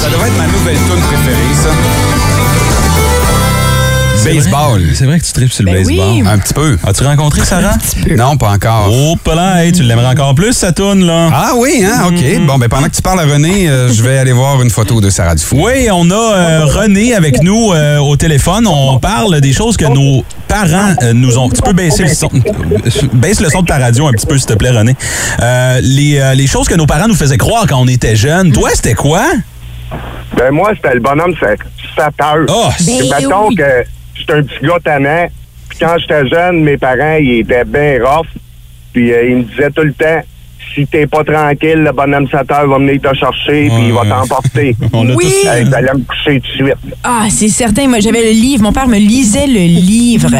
Ça devrait être ma nouvelle tune préférée, ça. Baseball. C'est vrai que tu tripes sur le Ben baseball. oui. Un petit peu. As-tu rencontré Sarah? Non, pas encore. Oh, pas là, hey, tu l'aimerais encore plus, sa toune, là. Ah oui, hein? OK. Bon, ben pendant que tu parles à René, euh, je vais aller voir une photo de Sarah Dufour. Oui, on a euh, René avec nous euh, au téléphone. On parle des choses que nos parents euh, nous ont. Tu peux baisser le son. Baisse le son de ta radio un petit peu, s'il te plaît, René. Euh, les, euh, les choses que nos parents nous faisaient croire quand on était jeunes. Toi, c'était quoi? Ben moi, c'était le bonhomme 7 heures. Oh, Et mettons que j'étais un petit gars tannant. Puis quand j'étais jeune, mes parents, ils étaient bien rough. Puis euh, ils me disaient tout le temps, si t'es pas tranquille, le bonhomme 7 heures va venir te chercher, puis il va t'emporter. On l'a Oui. J'allais me coucher tout de suite. Ah, c'est certain. Moi, j'avais le livre. Mon père me lisait le livre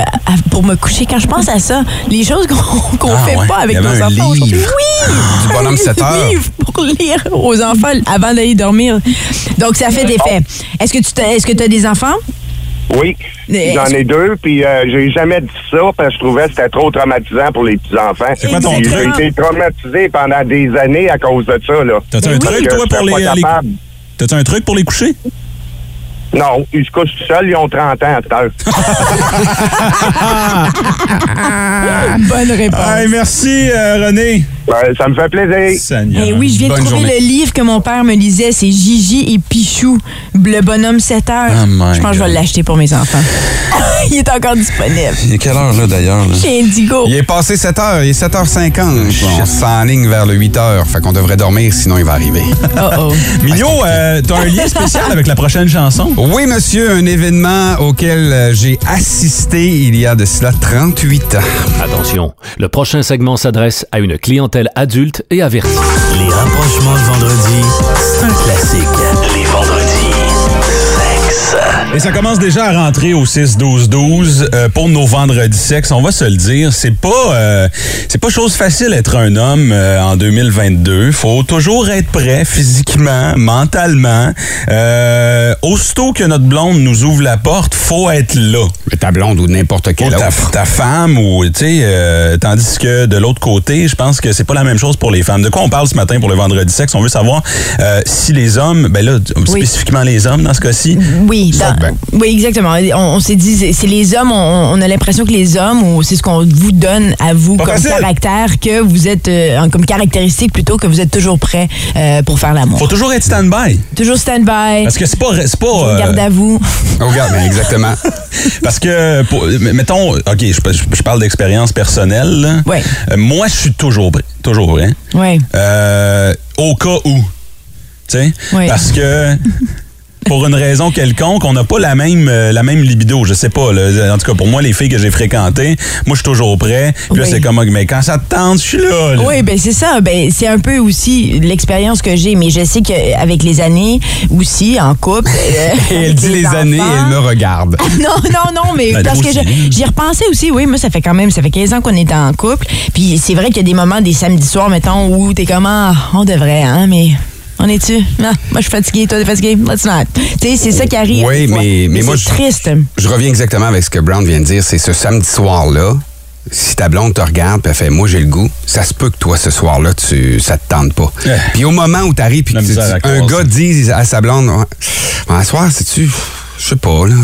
pour me coucher. Quand je pense à ça, les choses qu'on Ah fait ouais, pas avec il y nos avait un enfants. Oui! Du bonhomme 7 heures. Un livre pour lire aux enfants avant d'aller dormir. Donc, ça fait des faits. Est-ce que tu as des enfants? Oui, j'en ai deux, puis euh, j'ai jamais dit ça parce que je trouvais que c'était trop traumatisant pour les petits-enfants. C'est quoi ton? J'ai été traumatisé pendant des années à cause de ça, là. T'as-tu un truc, toi, pour les. les-. T'as-tu un truc pour les coucher? Non, ils se couchent tout seuls, ils ont 30 ans à cette heure. Bonne réponse. Hey, merci, euh, René. Ben, ça me fait plaisir. Seigneur. Eh oui, je viens de trouver journée. le livre que mon père me lisait. C'est Gigi et Pichou, le bonhomme 7 heures. Oh my je pense que je vais l'acheter pour mes enfants. Il est encore disponible. Il est quelle heure, là, d'ailleurs? Chez Indigo. Il est passé 7 heures, il est 7h50. On s'enligne vers le 8 heures. Fait qu'on devrait dormir, sinon il va arriver. Oh oh. Mignon, euh, t'as un lien spécial avec la prochaine chanson? Oui, monsieur, un événement auquel euh, j'ai assisté il y a de cela 38 ans. Attention, le prochain segment s'adresse à une clientèle adulte et avertie. Les rapprochements de vendredi, c'est un classique. Les vendredis, Et ça commence déjà à rentrer au 6-12-12 euh, pour nos vendredis sexe. On va se le dire, c'est pas euh, c'est pas chose facile être un homme euh, en 2022. Faut toujours être prêt physiquement, mentalement. Euh, aussitôt que notre blonde nous ouvre la porte, faut être là. Mais ta blonde ou n'importe Ou quelle ta, autre. ta femme ou tu sais euh, tandis que de l'autre côté je pense que c'est pas la même chose pour les femmes de quoi on parle ce matin pour le vendredi sexe on veut savoir euh, si les hommes ben là spécifiquement les hommes dans ce cas-ci Oui, dans- oui, exactement. On, on s'est dit, c'est- les hommes, on, on a l'impression que les hommes, ou c'est ce qu'on vous donne à vous Pas comme facile. caractère, que vous êtes, euh, comme caractéristique plutôt, que vous êtes toujours prêt euh, pour faire l'amour. faut toujours être stand-by Toujours stand-by, parce que c'est pas c'est pas euh, garde à vous. Regarde, ben, exactement. Parce que, pour- mettons, OK, je, parle d'expérience personnelle. là. Ouais. Euh, moi, je suis toujours prêt. Toujours prêt. Oui. Euh, au cas où. Tu sais? Oui. Parce que. Pour une raison quelconque, on n'a pas la même euh, la même libido, je sais pas. là. En tout cas, pour moi, les filles que j'ai fréquentées, moi, je suis toujours prêt. Puis là, Oui. c'est comme, mais quand ça te tente, je suis là. là. Oui, ben c'est ça. Ben c'est un peu aussi l'expérience que j'ai, mais je sais qu'avec les années aussi en couple. euh, Et elle dit les années et elle me regarde. Non, non, non, mais Ben, parce que j'y repensais aussi, oui, moi, ça fait quand même, ça fait 15 ans qu'on est en couple. Puis c'est vrai qu'il y a des moments, des samedis soirs, mettons, où t'es comme, ah, on devrait, hein, mais on est-tu? Non, moi, je suis fatiguée, toi, t'es fatiguée, let's not. Tu sais, c'est ça qui arrive. Oui, fois. mais- mais moi, c'est triste. Je reviens exactement avec ce que Brown vient de dire. C'est ce samedi soir-là. Si ta blonde te regarde puis elle fait moi j'ai le goût, ça se peut que toi ce soir-là tu ça te tente pas. Eh. Puis au moment où t'arrives puis un gars dit à sa blonde ouais, un soir c'est tu je sais pas là,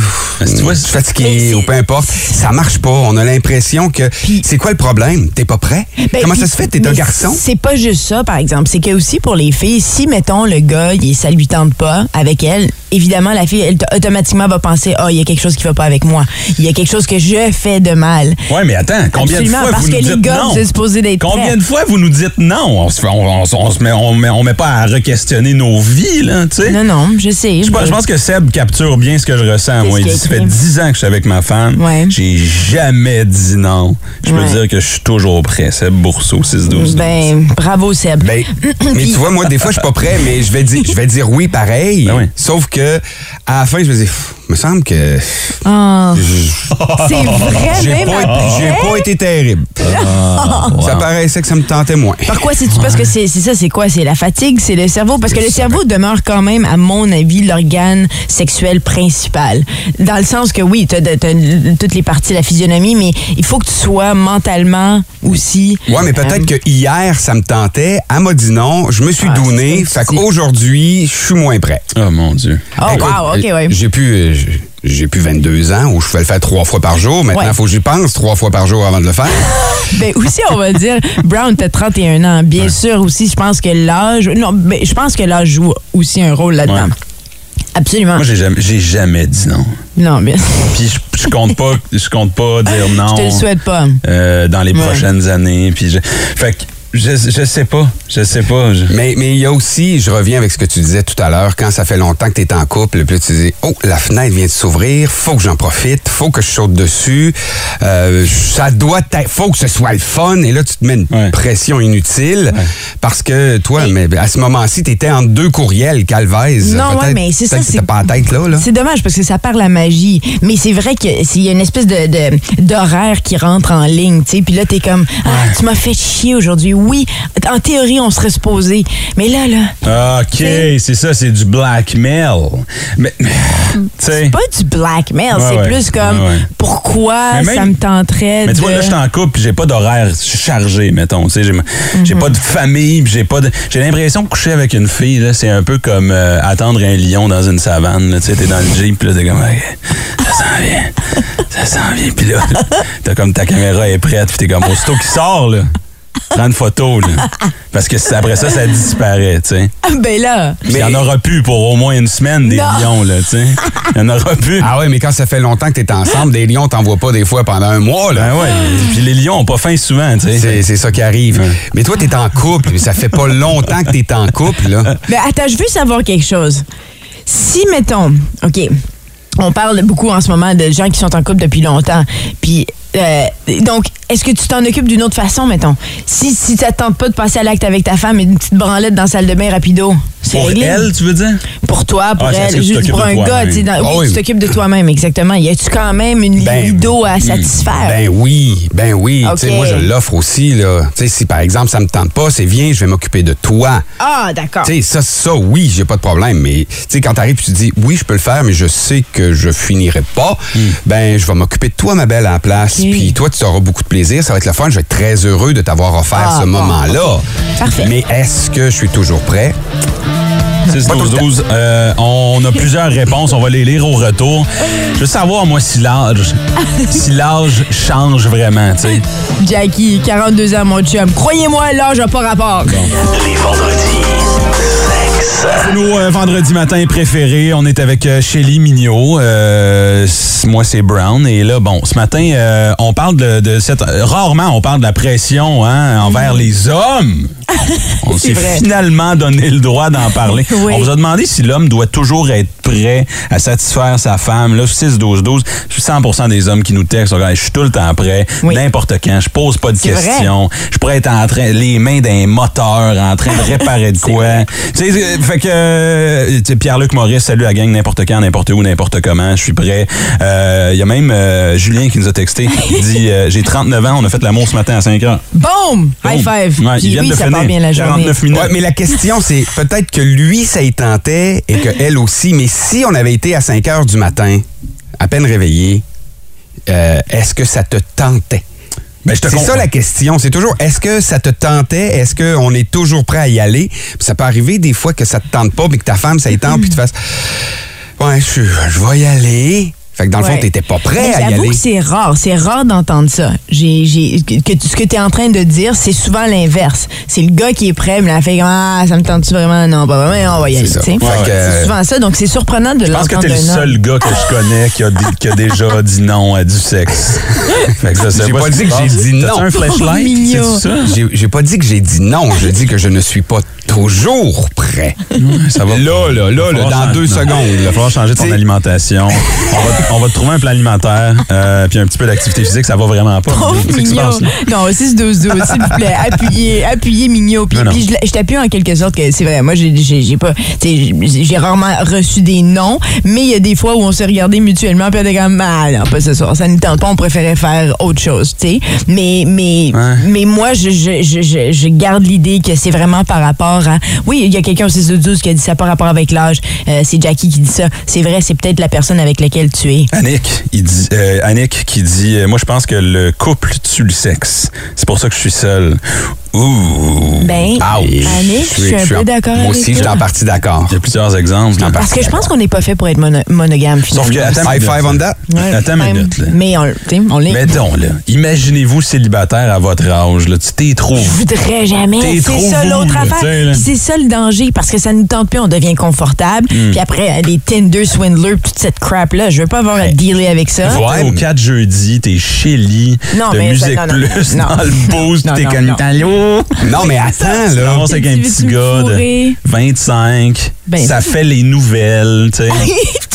tu vois, je suis Mais fatigué ou peu importe, ça marche pas. On a l'impression que c'est quoi le problème? T'es pas prêt? Ben, Comment ça se fait? T'es un garçon? C'est pas juste ça, par exemple. C'est que aussi pour les filles, si, mettons, le gars, il, ça lui tente pas avec elle, évidemment, la fille, elle, automatiquement va penser, oh, il y a quelque chose qui va pas avec moi. Il y a quelque chose que je fais de mal. Ouais, mais attends, combien Absolument, de fois parce vous que nous les dites gars, non? supposés d'être Combien prêts. de fois vous nous dites non? On se, fait- on, on- on se met, on, met, on met pas à re-questionner nos vies, là, tu sais? Non, non, je sais. Je pense, je pense que Seb capture bien ce que je ressens. Moi, il dit, ça fait écrit? 10 ans que je suis avec ma femme. Ouais. J'ai jamais dit non. Je peux Ouais. dire que je suis toujours prêt. Seb Bourseau, 6-12. Ben, bravo, Seb. Ben, mais tu vois, moi, des fois, je suis pas prêt, mais je vais dire, je vais dire oui pareil. Ben oui. Sauf que, à la fin, je dire, Pff, me semble que. Ah. C'est J'ai vrai, même pas, été- j'ai pas été terrible. Ça paraissait que ça me tentait moins. Par quoi c'est-tu? Parce que c'est c'est ça, c'est quoi? C'est la fatigue, c'est le cerveau? Parce que le cerveau demeure quand même, à mon avis, l'organe sexuel principal. Dans le sas que oui, t'as as, toutes les parties de la physionomie, mais il faut que tu sois mentalement aussi. Ouais, mais peut-être euh, que hier, ça me tentait. Elle m'a dit non. Je me suis Ah, c'est Fait qu'aujourd'hui, je suis moins prêt. Oh mon Dieu. Oh, wow, OK, ouais. J'ai euh, j'ai- plus 22 ans où je pouvais le faire trois fois par jour. Maintenant, il Ouais. faut que j'y pense trois fois par jour avant de le faire. Ben aussi, on va dire, Brown, t'as 31 ans. Bien sûr aussi, je pense que l'âge. Non, mais je pense que l'âge joue aussi un rôle là-dedans. Ouais. Absolument. Moi, j'ai jamais, j'ai jamais dit non. Non, bien. Puis je, je compte pas, je compte pas dire non. Je te le souhaite pas. euh, dans les Ouais. prochaines années. Puis je, fait que je, je sais pas, je sais pas. je- Mais mais il y a aussi, je reviens avec ce que tu disais tout à l'heure, quand ça fait longtemps que tu es en couple, puis tu dis oh la fenêtre vient de s'ouvrir, faut que j'en profite, faut que je saute dessus, euh, ça doit être, faut que ce soit le fun, et là tu te mets une pression inutile parce que toi, mais à ce moment-ci, tu étais entre deux courriels, Calvaise. Non, ouais, mais c'est ça, c'est- pas la tête là, là. C'est dommage parce que ça perd la magie. Mais c'est vrai qu'il y a une espèce de, de- d'horaire qui rentre en ligne, tu sais. Puis là, t'es comme, ah, tu m'as fait chier aujourd'hui. Oui, en théorie, on serait supposé. Mais là, là, OK, c'est ça, c'est du blackmail. Mais, c'est pas du blackmail. Ouais, c'est ouais. plus comme, Ouais, pourquoi même- ça me tenterait Mais tu de... vois, là, je suis en couple, puis j'ai pas d'horaire chargé, mettons. Tu sais, j'ai, Mhm. pas de famille, puis j'ai pas de. J'ai l'impression que coucher avec une fille, c'est un peu comme euh, attendre un lion dans une savane. Tu sais, t'es dans le jeep, puis là, t'es comme, ça s'en vient, ça s'en vient, puis là, t'as comme ta caméra est prête, puis t'es comme, aussitôt qu'il sort, là, prends une photo, là. Parce que après ça, ça disparaît, tu sais. Ah, ben là. Il y en aura plus pour au moins une semaine, des Non. lions, là, tu sais. Il y en aura plus. Ah ouais, mais quand ça fait longtemps que t'es ensemble, des lions, t'en vois pas des fois pendant un mois, là. Ben ouais. Puis les lions ont pas faim souvent, tu sais. C'est, c'est ça qui arrive. Mais toi, t'es en couple, mais ça fait pas longtemps que t'es en couple, là. Mais attends, je veux savoir quelque chose. Si, mettons, OK, on parle beaucoup en ce moment de gens qui sont en couple depuis longtemps, puis euh, donc, est-ce que tu t'en occupes d'une autre façon, mettons? Si, si ça te tente pas de passer à l'acte avec ta femme et une petite branlette dans la salle de bain rapido, c'est Pour réglé. elle, tu veux dire? Pour toi, pour Ah, elle, juste pour un gars, dans- Ah oui, oui. tu t'occupes de toi-même, exactement. Y a-tu quand même une libido à satisfaire? Ben oui, ben oui. Moi, je l'offre aussi, là. Tu sais, si par exemple, ça me tente pas, c'est viens, je vais m'occuper de toi. ah, d'accord. Ça, ça, oui, j'ai pas de problème. Mais, tu sais, quand t'arrives et tu dis, oui, je peux le faire, mais je sais que je finirai pas, ben, je vais m'occuper de toi, ma belle, à la place. Puis toi, tu auras beaucoup de plaisir. Ça va être le fun. Je vais être très heureux de t'avoir offert Ah, ce bon, moment-là. Parfait. Mais est-ce que je suis toujours prêt? 6 12 12 euh, on a plusieurs réponses, on va les lire au retour. Je veux savoir moi si l'âge si l'âge change vraiment, tu sais. Jackie, 42 ans, mon chum. Croyez-moi, l'âge n'a pas rapport. Les vendredis, sexe. C'est nos euh, vendredis matin préférés. On est avec euh, Shelly Mignot. Euh, moi, c'est Brown. Et là, bon, ce matin, euh, on parle de, de cette. Rarement, on parle de la pression hein, envers les hommes. On s'est finalement donné le droit d'en parler. Oui. On vous a demandé si l'homme doit toujours être prêt à satisfaire sa femme. Là, 6-12-12, je suis 100% des hommes qui nous textent. Je suis tout le temps prêt, Oui. n'importe quand. Je pose pas de vrai. questions. Je pourrais être en train, les mains d'un moteur, en train de réparer de quoi. Euh, fait que euh, Pierre-Luc Maurice, salut la gang, n'importe quand, n'importe où, n'importe comment, je suis prêt. Euh, Il y a même euh, Julien qui nous a texté. Il dit euh, J'ai 39 ans, on a fait l'amour ce matin à 5 heures. Boom! High five. Ouais, ils viennent de finir. Part bien la journée. 49 minutes. Ouais, mais la question, c'est peut-être que lui, ça y tentait et que elle aussi. Mais si on avait été à 5 heures du matin, à peine réveillé, euh, est-ce que ça te tentait? Ben, C'est ça la question. C'est toujours, est-ce que ça te tentait? Est-ce qu'on est toujours prêt à y aller? Puis ça peut arriver des fois que ça te tente pas, mais que ta femme, ça y tente, puis tu fasses, ouais, je, je vais y aller. Fait que dans le fond, Ouais. t'étais pas prêt Mais à y J'avoue aller. que c'est rare. C'est rare d'entendre ça. J'ai, j'ai, que, que ce que tu es en train de dire, c'est souvent l'inverse. C'est le gars qui est prêt, mais la fait Ah, ça me tente-tu vraiment? Non, pas vraiment, on va y aller. ça. C'est euh, souvent ça. Donc, c'est surprenant de Je pense que l'entendre t'es le seul gars que je connais qui a, dit- qui a déjà dit non à du sexe. Fait que sais J'ai pas pas dit que j'ai dit non. un flashlight? Mignon. C'est ça? J'ai j'ai pas dit que j'ai dit non. Je dis que je ne suis pas Ça va. Là, là, là, là, dans deux secondes. Il va falloir changer ton T'sais- alimentation. On va, on va te trouver un plan alimentaire, euh, puis un petit peu d'activité physique, ça va vraiment pas. Oh, Mignot. Non, 6-12-12, s'il vous plaît. Appuyez, appuyez Mignot. Puis, je, je t'appuie en quelque sorte que c'est vrai. Moi, j'ai pas. tu sais, J'ai rarement reçu des noms, mais il y a des fois où on s'est regardé mutuellement, puis on était comme, ah non, pas ce soir. Ça ne tente pas, on préférait faire autre chose, tu sais. Mais, mais, mais moi, je, je, je, je, je garde l'idée que c'est vraiment par rapport à. Oui, il y a quelqu'un au 6-12 qui a dit ça par rapport avec l'âge. Euh, c'est Jackie qui dit ça. C'est vrai, c'est peut-être la personne avec laquelle tu es. Annick, euh, qui dit euh, Moi, je pense que le couple tue le sexe. C'est pour ça que je suis seul. Ouh. Ben, je suis un peu d'accord Moi avec aussi, je suis en partie d'accord. Il y a plusieurs exemples. là. Parce que je pense qu'on n'est pas fait pour être mono- monogame, Sauf finalement. que, attends, High five on that. Ouais, Attends une minute, là. Mais on, l'est. Mettons, là, imaginez-vous célibataire à votre âge. Là, tu t'es trop. Je voudrais jamais. T'es C'est ça l'autre affaire. c'est ça le danger parce que ça nous tente plus, on devient confortable. Hmm. Puis après, les Tinder swindlers, toute cette crap-là, je veux pas avoir à dealer avec ça. T'es au 4 jeudi, t'es chez Lee, Non, de mais Musique ça- non, non, Plus, non. dans le boost, t'es comme non. Mais attends, là. commences avec un petit gars de fourrer? 25. Ben, ça fait les nouvelles, tu sais.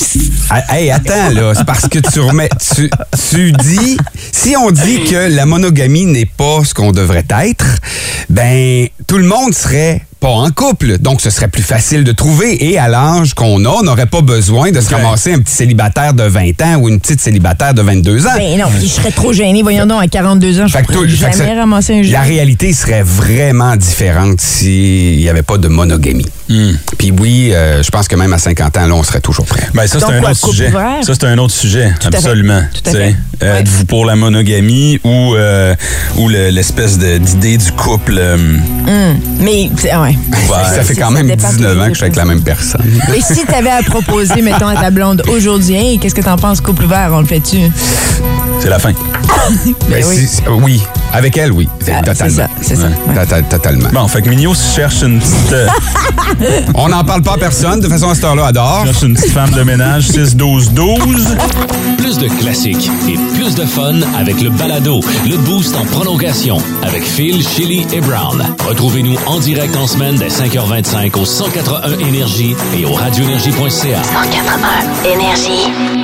Hey, attends, là. C'est parce que tu remets. Tu, tu dis. Si on dit que la monogamie n'est pas ce qu'on devrait être, ben, tout le monde serait pas en couple. Donc, ce serait plus facile de trouver. Et à l'âge qu'on a, on n'aurait pas besoin de se ramasser un petit célibataire de 20 ans ou une petite célibataire de 22 ans. Ben non, je serais trop gênée. Voyons donc, à 42 ans, je que jamais ça- ramasser un jeu. La réalité serait vraiment différente s'il n'y avait pas de monogamie. Hmm. Puis oui, euh, je pense que même à 50 ans, là, on serait toujours prêt. Ben ça, c'est un autre sujet. Ça, c'est un autre sujet, absolument. Tout à Tu sais, fait. euh, Êtes-vous pour la monogamie ou, euh, ou le- l'espèce de- d'idée du couple euh, Hum, Mais, ouais. Ça fait quand même dépend 19 ans que je suis avec la même personne. Et si t'avais à proposer, mettons, à ta blonde aujourd'hui, hey, qu'est-ce que t'en penses, couple ouvert, on le fait-tu? C'est la fin. Ben, oui. si- si- oui. Avec elle, oui. C'est Ah, totalement. c'est ça, c'est ça. Ouais. Tota- Totalement. Bon, fait que Mignot cherche une petite, euh, On n'en parle pas à personne. De toute façon, à cette heure-là, adore. cherche une petite femme de ménage 6-12-12. Plus de classiques et plus de fun avec le balado, le boost en prolongation avec Phil, Chili et Brown. Retrouvez-nous en direct en semaine dès 5h25 au 181 Énergie et au radioénergie.ca. 181 Énergie.